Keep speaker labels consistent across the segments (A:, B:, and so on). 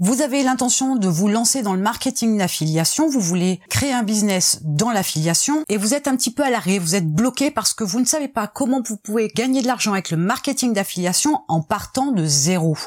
A: Vous avez l'intention de vous lancer dans le marketing d'affiliation, vous voulez créer un business dans l'affiliation et vous êtes un petit peu à l'arrêt, vous êtes bloqué parce que vous ne savez pas comment vous pouvez gagner de l'argent avec le marketing d'affiliation en partant de zéro.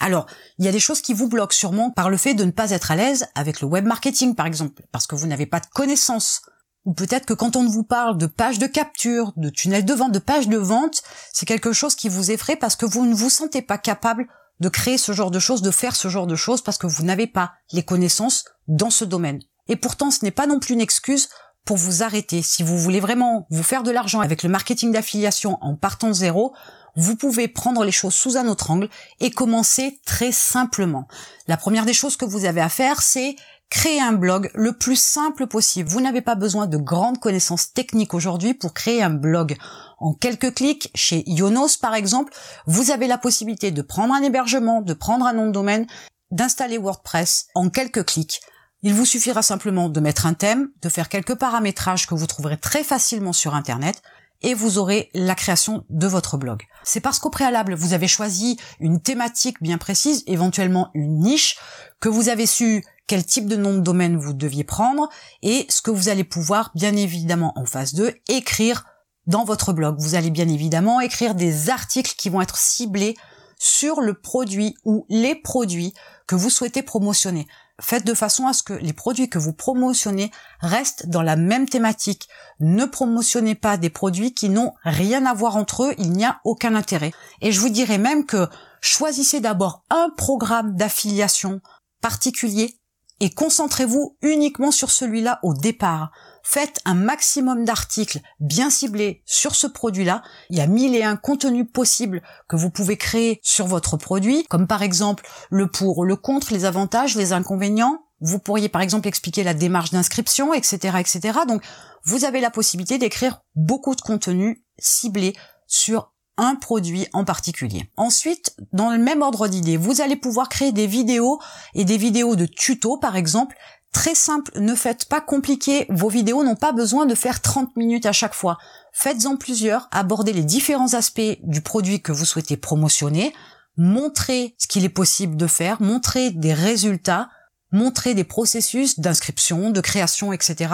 A: Alors, il y a des choses qui vous bloquent sûrement par le fait de ne pas être à l'aise avec le web marketing par exemple, parce que vous n'avez pas de connaissances. Ou peut-être que quand on vous parle de pages de capture, de tunnels de vente, de pages de vente, c'est quelque chose qui vous effraie parce que vous ne vous sentez pas capable de créer ce genre de choses, de faire ce genre de choses parce que vous n'avez pas les connaissances dans ce domaine. Et pourtant, ce n'est pas non plus une excuse pour vous arrêter. Si vous voulez vraiment vous faire de l'argent avec le marketing d'affiliation en partant zéro, vous pouvez prendre les choses sous un autre angle et commencer très simplement. La première des choses que vous avez à faire, c'est créer un blog le plus simple possible. Vous n'avez pas besoin de grandes connaissances techniques aujourd'hui pour créer un blog. En quelques clics, chez Yonos par exemple, vous avez la possibilité de prendre un hébergement, de prendre un nom de domaine, d'installer WordPress en quelques clics. Il vous suffira simplement de mettre un thème, de faire quelques paramétrages que vous trouverez très facilement sur Internet, et vous aurez la création de votre blog. C'est parce qu'au préalable, vous avez choisi une thématique bien précise, éventuellement une niche, que vous avez su quel type de nom de domaine vous deviez prendre et ce que vous allez pouvoir, bien évidemment, en phase 2, écrire dans votre blog. Vous allez bien évidemment écrire des articles qui vont être ciblés sur le produit ou les produits que vous souhaitez promotionner. Faites de façon à ce que les produits que vous promotionnez restent dans la même thématique. Ne promotionnez pas des produits qui n'ont rien à voir entre eux, il n'y a aucun intérêt. Et je vous dirais même que choisissez d'abord un programme d'affiliation particulier et concentrez-vous uniquement sur celui-là au départ. Faites un maximum d'articles bien ciblés sur ce produit-là. Il y a mille et un contenus possibles que vous pouvez créer sur votre produit, comme par exemple le pour, le contre, les avantages, les inconvénients. Vous pourriez par exemple expliquer la démarche d'inscription, etc., etc. Donc, vous avez la possibilité d'écrire beaucoup de contenus ciblés sur un produit en particulier. Ensuite, dans le même ordre d'idée, vous allez pouvoir créer des vidéos et des vidéos de tutos par exemple. Très simple, ne faites pas compliqué, vos vidéos n'ont pas besoin de faire 30 minutes à chaque fois. Faites-en plusieurs, abordez les différents aspects du produit que vous souhaitez promotionner, montrez ce qu'il est possible de faire, montrez des résultats, montrez des processus d'inscription, de création, etc.,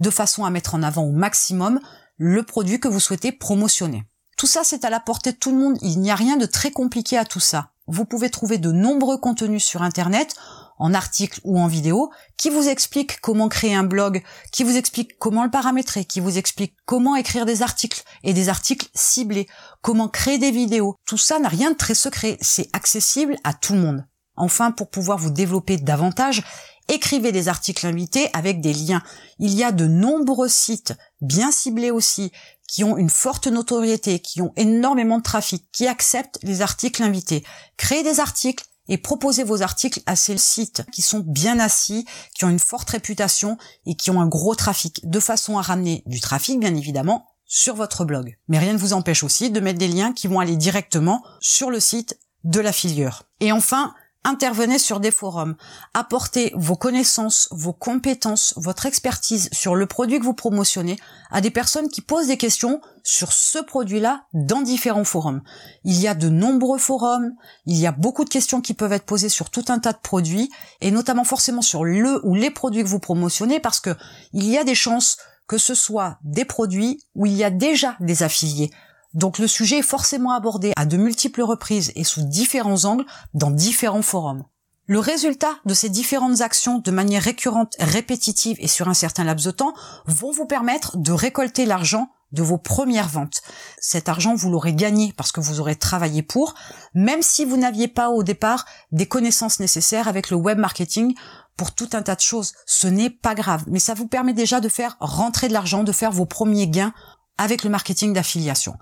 A: de façon à mettre en avant au maximum le produit que vous souhaitez promotionner. Tout ça, c'est à la portée de tout le monde. Il n'y a rien de très compliqué à tout ça. Vous pouvez trouver de nombreux contenus sur Internet, en articles ou en vidéo, qui vous expliquent comment créer un blog, qui vous expliquent comment le paramétrer, qui vous expliquent comment écrire des articles et des articles ciblés, comment créer des vidéos. Tout ça n'a rien de très secret. C'est accessible à tout le monde. Enfin, pour pouvoir vous développer davantage, écrivez des articles invités avec des liens. Il y a de nombreux sites bien ciblés aussi qui ont une forte notoriété, qui ont énormément de trafic, qui acceptent les articles invités. Créez des articles et proposez vos articles à ces sites qui sont bien assis, qui ont une forte réputation et qui ont un gros trafic, de façon à ramener du trafic, bien évidemment, sur votre blog. Mais rien ne vous empêche aussi de mettre des liens qui vont aller directement sur le site de la filière. Et enfin, intervenez sur des forums, apportez vos connaissances, vos compétences, votre expertise sur le produit que vous promotionnez à des personnes qui posent des questions sur ce produit-là dans différents forums. Il y a de nombreux forums, il y a beaucoup de questions qui peuvent être posées sur tout un tas de produits et notamment forcément sur le ou les produits que vous promotionnez parce que il y a des chances que ce soit des produits où il y a déjà des affiliés. Donc le sujet est forcément abordé à de multiples reprises et sous différents angles dans différents forums. Le résultat de ces différentes actions de manière récurrente, répétitive et sur un certain laps de temps vont vous permettre de récolter l'argent de vos premières ventes. Cet argent, vous l'aurez gagné parce que vous aurez travaillé pour, même si vous n'aviez pas au départ des connaissances nécessaires avec le web marketing pour tout un tas de choses. Ce n'est pas grave, mais ça vous permet déjà de faire rentrer de l'argent, de faire vos premiers gains avec le marketing d'affiliation.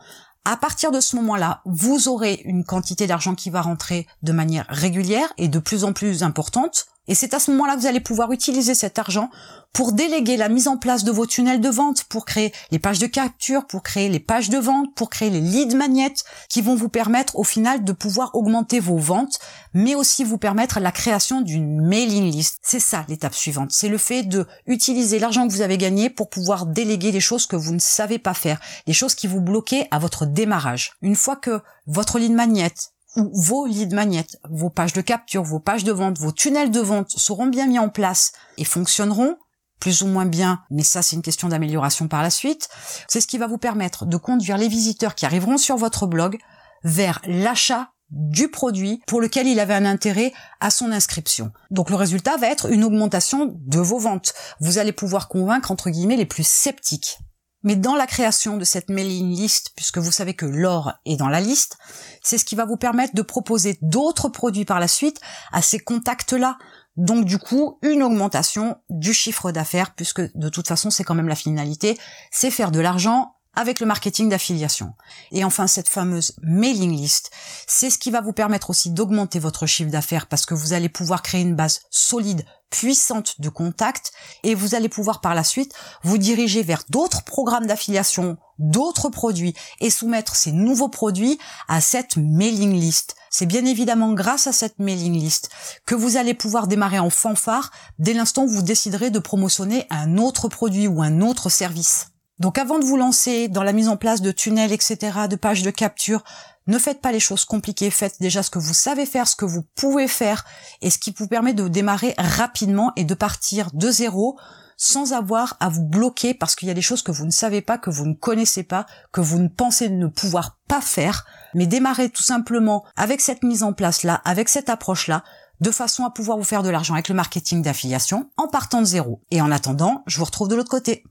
A: À partir de ce moment-là, vous aurez une quantité d'argent qui va rentrer de manière régulière et de plus en plus importante. Et c'est à ce moment-là que vous allez pouvoir utiliser cet argent pour déléguer la mise en place de vos tunnels de vente, pour créer les pages de capture, pour créer les pages de vente, pour créer les lead magnets qui vont vous permettre au final de pouvoir augmenter vos ventes, mais aussi vous permettre la création d'une mailing list. C'est ça l'étape suivante. C'est le fait de utiliser l'argent que vous avez gagné pour pouvoir déléguer les choses que vous ne savez pas faire, les choses qui vous bloquaient à votre démarrage. Une fois que votre lead magnet, où vos lead magnets, vos pages de capture, vos pages de vente, vos tunnels de vente seront bien mis en place et fonctionneront plus ou moins bien, mais ça c'est une question d'amélioration par la suite. C'est ce qui va vous permettre de conduire les visiteurs qui arriveront sur votre blog vers l'achat du produit pour lequel il avait un intérêt à son inscription. Donc le résultat va être une augmentation de vos ventes. Vous allez pouvoir convaincre entre guillemets les plus sceptiques. Mais dans la création de cette mailing list, puisque vous savez que l'or est dans la liste, c'est ce qui va vous permettre de proposer d'autres produits par la suite à ces contacts-là. Donc du coup, une augmentation du chiffre d'affaires, puisque de toute façon, c'est quand même la finalité, c'est faire de l'argent avec le marketing d'affiliation. Et enfin, cette fameuse mailing list, c'est ce qui va vous permettre aussi d'augmenter votre chiffre d'affaires parce que vous allez pouvoir créer une base solide, puissante de contacts et vous allez pouvoir par la suite vous diriger vers d'autres programmes d'affiliation, d'autres produits et soumettre ces nouveaux produits à cette mailing list. C'est bien évidemment grâce à cette mailing list que vous allez pouvoir démarrer en fanfare dès l'instant où vous déciderez de promotionner un autre produit ou un autre service. Donc avant de vous lancer dans la mise en place de tunnels, etc., de pages de capture, ne faites pas les choses compliquées, faites déjà ce que vous savez faire, ce que vous pouvez faire, et ce qui vous permet de démarrer rapidement et de partir de zéro sans avoir à vous bloquer parce qu'il y a des choses que vous ne savez pas, que vous ne connaissez pas, que vous ne pensez ne pouvoir pas faire, mais démarrer tout simplement avec cette mise en place-là, avec cette approche-là, de façon à pouvoir vous faire de l'argent avec le marketing d'affiliation en partant de zéro. Et en attendant, je vous retrouve de l'autre côté.